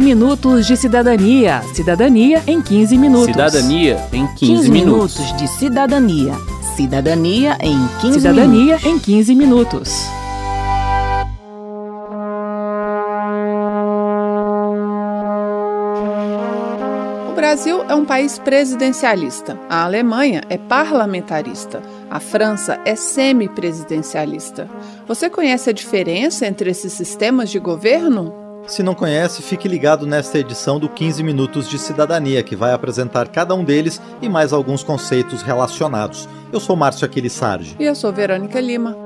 15 minutos de cidadania. Cidadania em 15 minutos. Cidadania em 15, 15 minutos. minutos de cidadania. Cidadania em 15 Cidadania minutos. em 15 minutos. O Brasil é um país presidencialista. A Alemanha é parlamentarista. A França é semipresidencialista. Você conhece a diferença entre esses sistemas de governo? Se não conhece, fique ligado nesta edição do 15 Minutos de Cidadania, que vai apresentar cada um deles e mais alguns conceitos relacionados. Eu sou Márcio Aquiles Sarge. E eu sou Verônica Lima.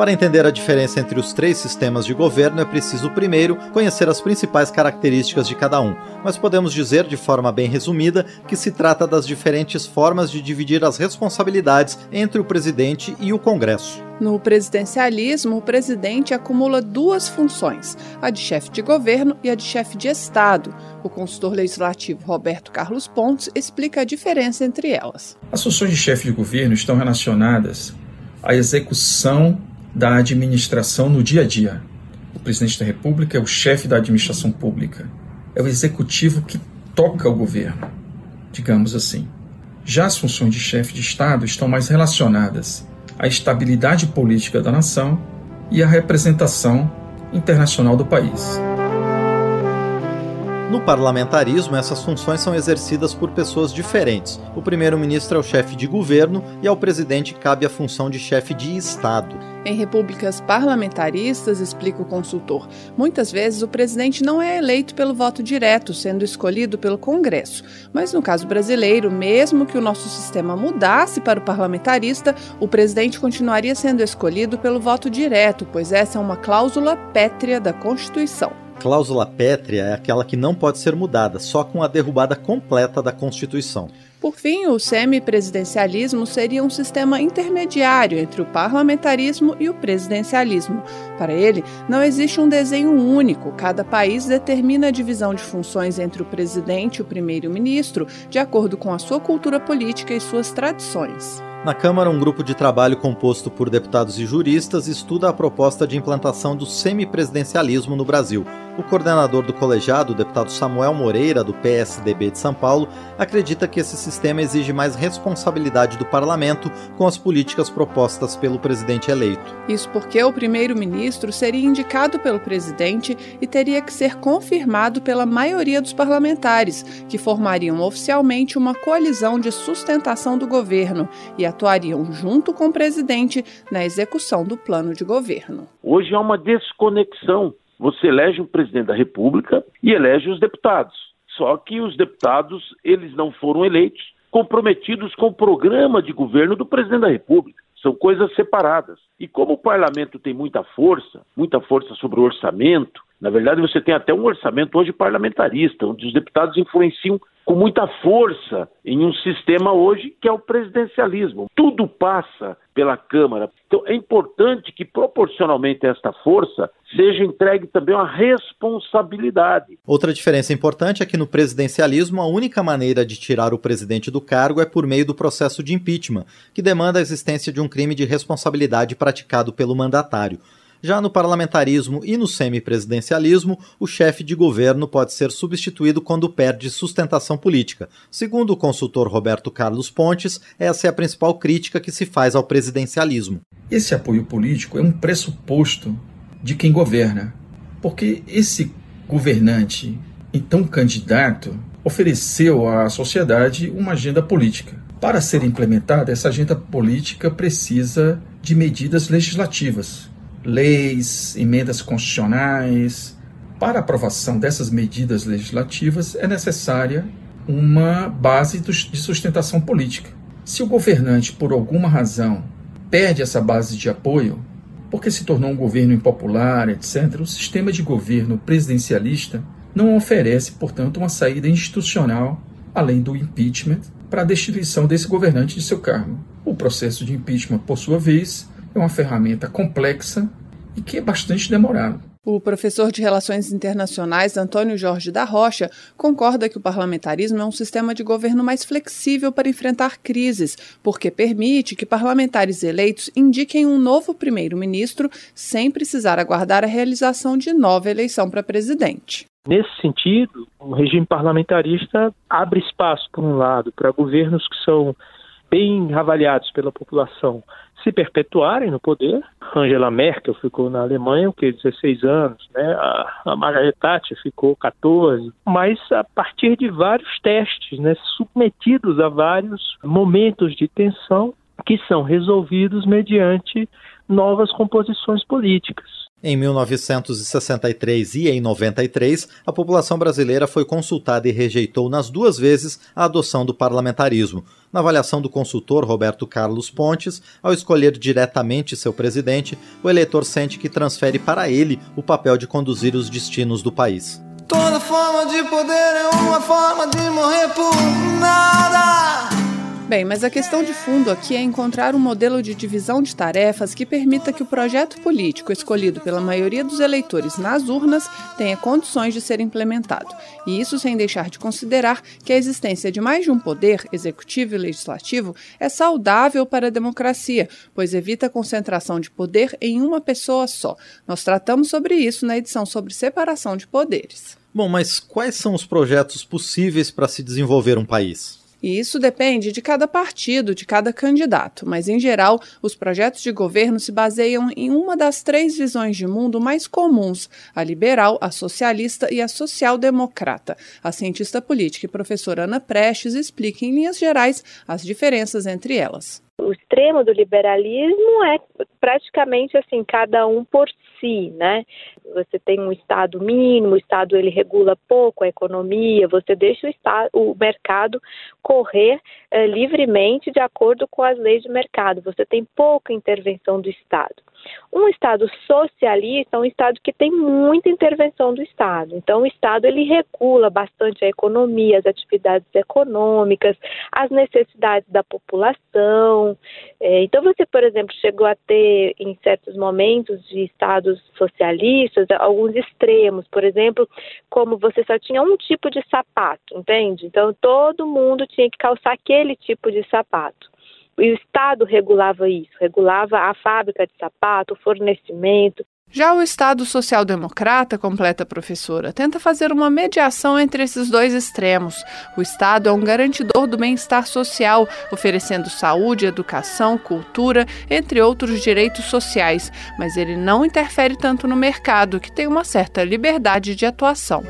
Para entender a diferença entre os três sistemas de governo, é preciso primeiro conhecer as principais características de cada um, mas podemos dizer de forma bem resumida que se trata das diferentes formas de dividir as responsabilidades entre o presidente e o Congresso. No presidencialismo, o presidente acumula duas funções, a de chefe de governo e a de chefe de Estado. O consultor legislativo Roberto Carlos Pontes explica a diferença entre elas. As funções de chefe de governo estão relacionadas à execução da administração no dia a dia. O presidente da República é o chefe da administração pública, é o executivo que toca o governo, digamos assim. Já as funções de chefe de Estado estão mais relacionadas à estabilidade política da nação e à representação internacional do país. No parlamentarismo, essas funções são exercidas por pessoas diferentes. O primeiro-ministro é o chefe de governo e ao presidente cabe a função de chefe de Estado. Em repúblicas parlamentaristas, explica o consultor, muitas vezes o presidente não é eleito pelo voto direto, sendo escolhido pelo Congresso. Mas no caso brasileiro, mesmo que o nosso sistema mudasse para o parlamentarista, o presidente continuaria sendo escolhido pelo voto direto, pois essa é uma cláusula pétrea da Constituição. Cláusula pétrea é aquela que não pode ser mudada, só com a derrubada completa da Constituição. Por fim, o semipresidencialismo seria um sistema intermediário entre o parlamentarismo e o presidencialismo. Para ele, não existe um desenho único, cada país determina a divisão de funções entre o presidente e o primeiro-ministro de acordo com a sua cultura política e suas tradições. Na Câmara, um grupo de trabalho composto por deputados e juristas estuda a proposta de implantação do semipresidencialismo no Brasil. O coordenador do colegiado, o deputado Samuel Moreira, do PSDB de São Paulo, acredita que esse sistema exige mais responsabilidade do parlamento com as políticas propostas pelo presidente eleito. Isso porque o primeiro-ministro seria indicado pelo presidente e teria que ser confirmado pela maioria dos parlamentares, que formariam oficialmente uma coalizão de sustentação do governo e atuariam junto com o presidente na execução do plano de governo. Hoje há uma desconexão. Você elege o presidente da República e elege os deputados. Só que os deputados, eles não foram eleitos comprometidos com o programa de governo do presidente da República. São coisas separadas. E como o parlamento tem muita força, muita força sobre o orçamento, na verdade, você tem até um orçamento hoje parlamentarista, onde os deputados influenciam com muita força em um sistema hoje que é o presidencialismo. Tudo passa pela Câmara. Então é importante que, proporcionalmente a esta força, seja entregue também uma responsabilidade. Outra diferença importante é que no presidencialismo a única maneira de tirar o presidente do cargo é por meio do processo de impeachment, que demanda a existência de um crime de responsabilidade praticado pelo mandatário. Já no parlamentarismo e no semipresidencialismo, o chefe de governo pode ser substituído quando perde sustentação política. Segundo o consultor Roberto Carlos Pontes, essa é a principal crítica que se faz ao presidencialismo. Esse apoio político é um pressuposto de quem governa, porque esse governante, então candidato, ofereceu à sociedade uma agenda política. Para ser implementada, essa agenda política precisa de medidas legislativas leis, emendas constitucionais. Para aprovação dessas medidas legislativas é necessária uma base de sustentação política. Se o governante, por alguma razão, perde essa base de apoio, porque se tornou um governo impopular, etc., o sistema de governo presidencialista não oferece, portanto, uma saída institucional, além do impeachment, para a destituição desse governante de seu cargo. O processo de impeachment, por sua vez, é uma ferramenta complexa e que é bastante demorado. O professor de Relações Internacionais Antônio Jorge da Rocha concorda que o parlamentarismo é um sistema de governo mais flexível para enfrentar crises, porque permite que parlamentares eleitos indiquem um novo primeiro-ministro sem precisar aguardar a realização de nova eleição para presidente. Nesse sentido, o regime parlamentarista abre espaço, por um lado, para governos que são bem avaliados pela população se perpetuarem no poder. Angela Merkel ficou na Alemanha o que 16 anos, né? A, a Margaret Thatcher ficou 14, mas a partir de vários testes, né, submetidos a vários momentos de tensão que são resolvidos mediante novas composições políticas. Em 1963 e em 93, a população brasileira foi consultada e rejeitou nas duas vezes a adoção do parlamentarismo. Na avaliação do consultor Roberto Carlos Pontes, ao escolher diretamente seu presidente, o eleitor sente que transfere para ele o papel de conduzir os destinos do país. Toda forma de poder é uma forma de morrer por nada. Bem, mas a questão de fundo aqui é encontrar um modelo de divisão de tarefas que permita que o projeto político escolhido pela maioria dos eleitores nas urnas tenha condições de ser implementado. E isso sem deixar de considerar que a existência de mais de um poder, executivo e legislativo, é saudável para a democracia, pois evita a concentração de poder em uma pessoa só. Nós tratamos sobre isso na edição sobre separação de poderes. Bom, mas quais são os projetos possíveis para se desenvolver um país? E isso depende de cada partido, de cada candidato, mas em geral, os projetos de governo se baseiam em uma das três visões de mundo mais comuns: a liberal, a socialista e a social-democrata. A cientista política e professora Ana Prestes explica em linhas gerais as diferenças entre elas. O extremo do liberalismo é praticamente assim, cada um por si, né? Você tem um Estado mínimo, o Estado ele regula pouco a economia, você deixa o, estado, o mercado correr eh, livremente de acordo com as leis de mercado, você tem pouca intervenção do Estado. Um Estado socialista é um Estado que tem muita intervenção do Estado. Então, o Estado ele regula bastante a economia, as atividades econômicas, as necessidades da população. É, então, você, por exemplo, chegou a ter, em certos momentos de Estados socialistas, alguns extremos, por exemplo, como você só tinha um tipo de sapato, entende? Então, todo mundo tinha que calçar aquele tipo de sapato. E o Estado regulava isso, regulava a fábrica de sapato, o fornecimento. Já o Estado social-democrata, completa a professora, tenta fazer uma mediação entre esses dois extremos. O Estado é um garantidor do bem-estar social, oferecendo saúde, educação, cultura, entre outros direitos sociais, mas ele não interfere tanto no mercado, que tem uma certa liberdade de atuação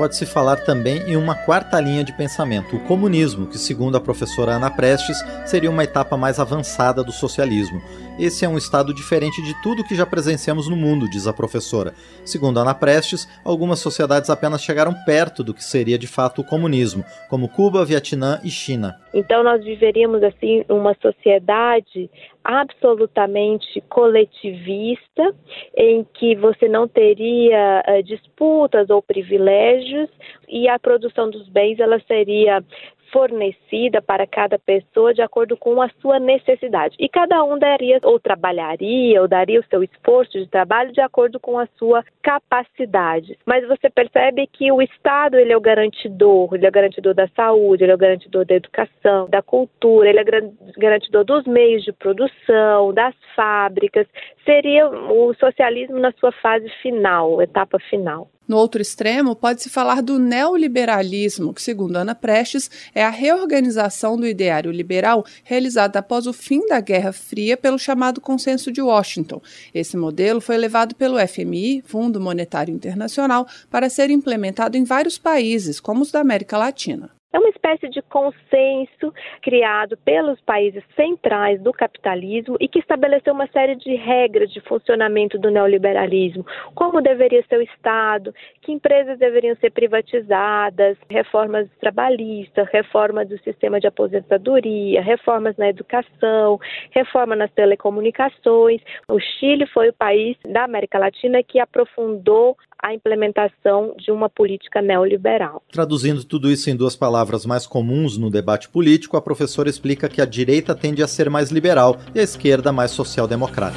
pode-se falar também em uma quarta linha de pensamento, o comunismo, que, segundo a professora Ana Prestes, seria uma etapa mais avançada do socialismo. Esse é um estado diferente de tudo que já presenciamos no mundo, diz a professora. Segundo Ana Prestes, algumas sociedades apenas chegaram perto do que seria de fato o comunismo, como Cuba, Vietnã e China. Então nós viveríamos assim uma sociedade absolutamente coletivista, em que você não teria uh, disputas ou privilégios e a produção dos bens ela seria fornecida para cada pessoa de acordo com a sua necessidade. E cada um daria ou trabalharia ou daria o seu esforço de trabalho de acordo com a sua capacidade. Mas você percebe que o Estado ele é o garantidor, ele é o garantidor da saúde, ele é o garantidor da educação, da cultura, ele é garantidor dos meios de produção, das fábricas. Seria o socialismo na sua fase final, etapa final. No outro extremo, pode-se falar do neoliberalismo, que, segundo Ana Prestes, é a reorganização do ideário liberal realizada após o fim da Guerra Fria pelo chamado Consenso de Washington. Esse modelo foi levado pelo FMI, Fundo Monetário Internacional, para ser implementado em vários países, como os da América Latina. É uma espécie de consenso criado pelos países centrais do capitalismo e que estabeleceu uma série de regras de funcionamento do neoliberalismo, como deveria ser o Estado, que empresas deveriam ser privatizadas, reformas trabalhistas, reforma do sistema de aposentadoria, reformas na educação, reforma nas telecomunicações. O Chile foi o país da América Latina que aprofundou a implementação de uma política neoliberal. Traduzindo tudo isso em duas palavras mais comuns no debate político, a professora explica que a direita tende a ser mais liberal e a esquerda mais social-democrata.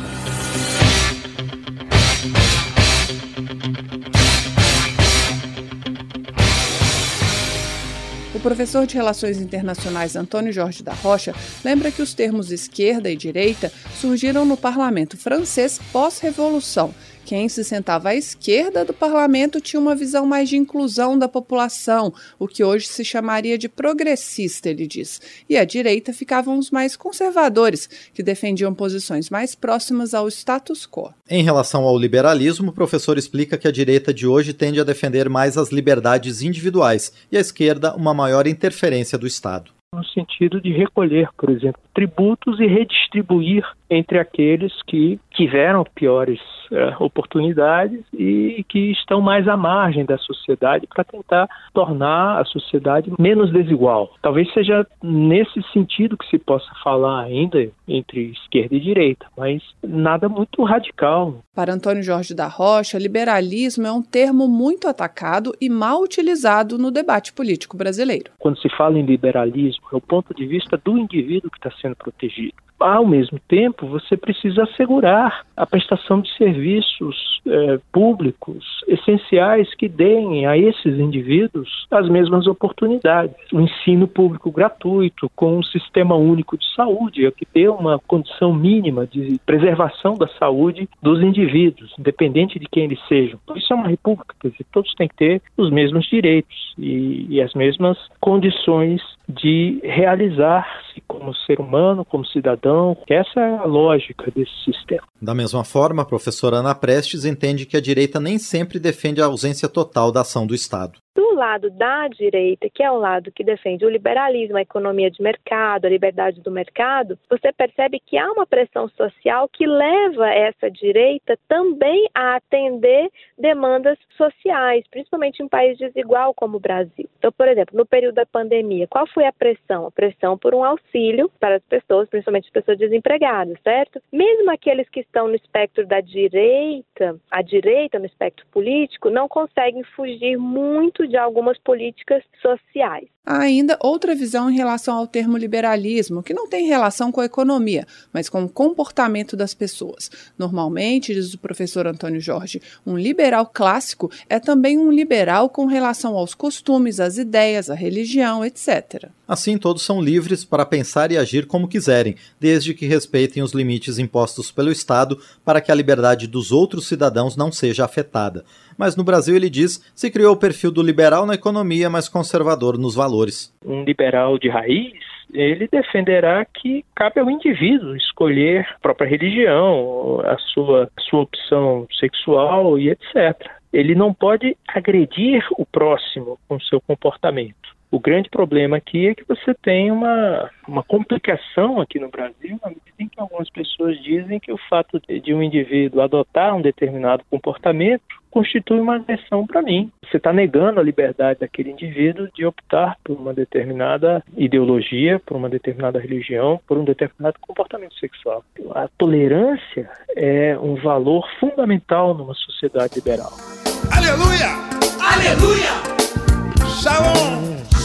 O professor de Relações Internacionais Antônio Jorge da Rocha lembra que os termos esquerda e direita surgiram no parlamento francês pós-revolução quem se sentava à esquerda do parlamento tinha uma visão mais de inclusão da população, o que hoje se chamaria de progressista, ele diz. E à direita ficavam os mais conservadores, que defendiam posições mais próximas ao status quo. Em relação ao liberalismo, o professor explica que a direita de hoje tende a defender mais as liberdades individuais e a esquerda uma maior interferência do Estado no sentido de recolher, por exemplo, tributos e redistribuir entre aqueles que tiveram piores é, oportunidades e que estão mais à margem da sociedade para tentar tornar a sociedade menos desigual. Talvez seja nesse sentido que se possa falar ainda entre esquerda e direita, mas nada muito radical. Para Antônio Jorge da Rocha, liberalismo é um termo muito atacado e mal utilizado no debate político brasileiro. Quando se fala em liberalismo, é o ponto de vista do indivíduo que está sendo protegido ao mesmo tempo, você precisa assegurar a prestação de serviços é, públicos essenciais que deem a esses indivíduos as mesmas oportunidades. O ensino público gratuito, com um sistema único de saúde, é que dê uma condição mínima de preservação da saúde dos indivíduos, independente de quem eles sejam. Isso é uma república, quer dizer, todos têm que ter os mesmos direitos e, e as mesmas condições de realizar-se como ser humano, como cidadão. Essa é a lógica desse sistema. Da mesma forma, a professora Ana Prestes entende que a direita nem sempre defende a ausência total da ação do Estado do lado da direita, que é o lado que defende o liberalismo, a economia de mercado, a liberdade do mercado, você percebe que há uma pressão social que leva essa direita também a atender demandas sociais, principalmente em um país desigual como o Brasil. Então, por exemplo, no período da pandemia, qual foi a pressão? A pressão por um auxílio para as pessoas, principalmente as pessoas desempregadas, certo? Mesmo aqueles que estão no espectro da direita, a direita no espectro político, não conseguem fugir muito de algumas políticas sociais. Há ainda outra visão em relação ao termo liberalismo, que não tem relação com a economia, mas com o comportamento das pessoas. Normalmente, diz o professor Antônio Jorge, um liberal clássico é também um liberal com relação aos costumes, às ideias, à religião, etc. Assim, todos são livres para pensar e agir como quiserem, desde que respeitem os limites impostos pelo Estado para que a liberdade dos outros cidadãos não seja afetada. Mas no Brasil, ele diz, se criou o perfil do liberal na economia, mas conservador nos valores. Um liberal de raiz, ele defenderá que cabe ao indivíduo escolher a própria religião, a sua, a sua opção sexual e etc. Ele não pode agredir o próximo com seu comportamento. O grande problema aqui é que você tem uma, uma complicação aqui no Brasil, na medida em que algumas pessoas dizem que o fato de um indivíduo adotar um determinado comportamento constitui uma agressão para mim. Você está negando a liberdade daquele indivíduo de optar por uma determinada ideologia, por uma determinada religião, por um determinado comportamento sexual. A tolerância é um valor fundamental numa sociedade liberal. Aleluia! Aleluia! Shalom! Shalom!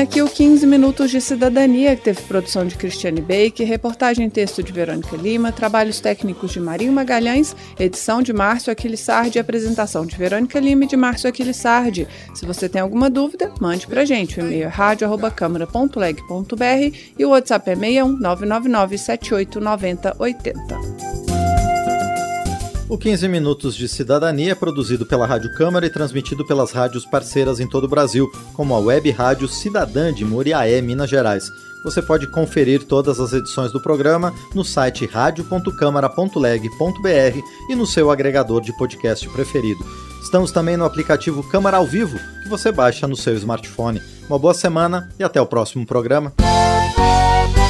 Termina aqui o 15 Minutos de Cidadania, que teve produção de Cristiane Baker, reportagem e texto de Verônica Lima, trabalhos técnicos de Marinho Magalhães, edição de Márcio Aquilissardi e apresentação de Verônica Lima e de Márcio Aquilissardi. Se você tem alguma dúvida, mande pra gente. O e-mail é rádio.câmara.leg.br e o WhatsApp é 61 999 78 90 80. O 15 Minutos de Cidadania é produzido pela Rádio Câmara e transmitido pelas rádios parceiras em todo o Brasil, como a web rádio Cidadã de Muriaé, Minas Gerais. Você pode conferir todas as edições do programa no site radio.câmara.leg.br e no seu agregador de podcast preferido. Estamos também no aplicativo Câmara ao Vivo, que você baixa no seu smartphone. Uma boa semana e até o próximo programa.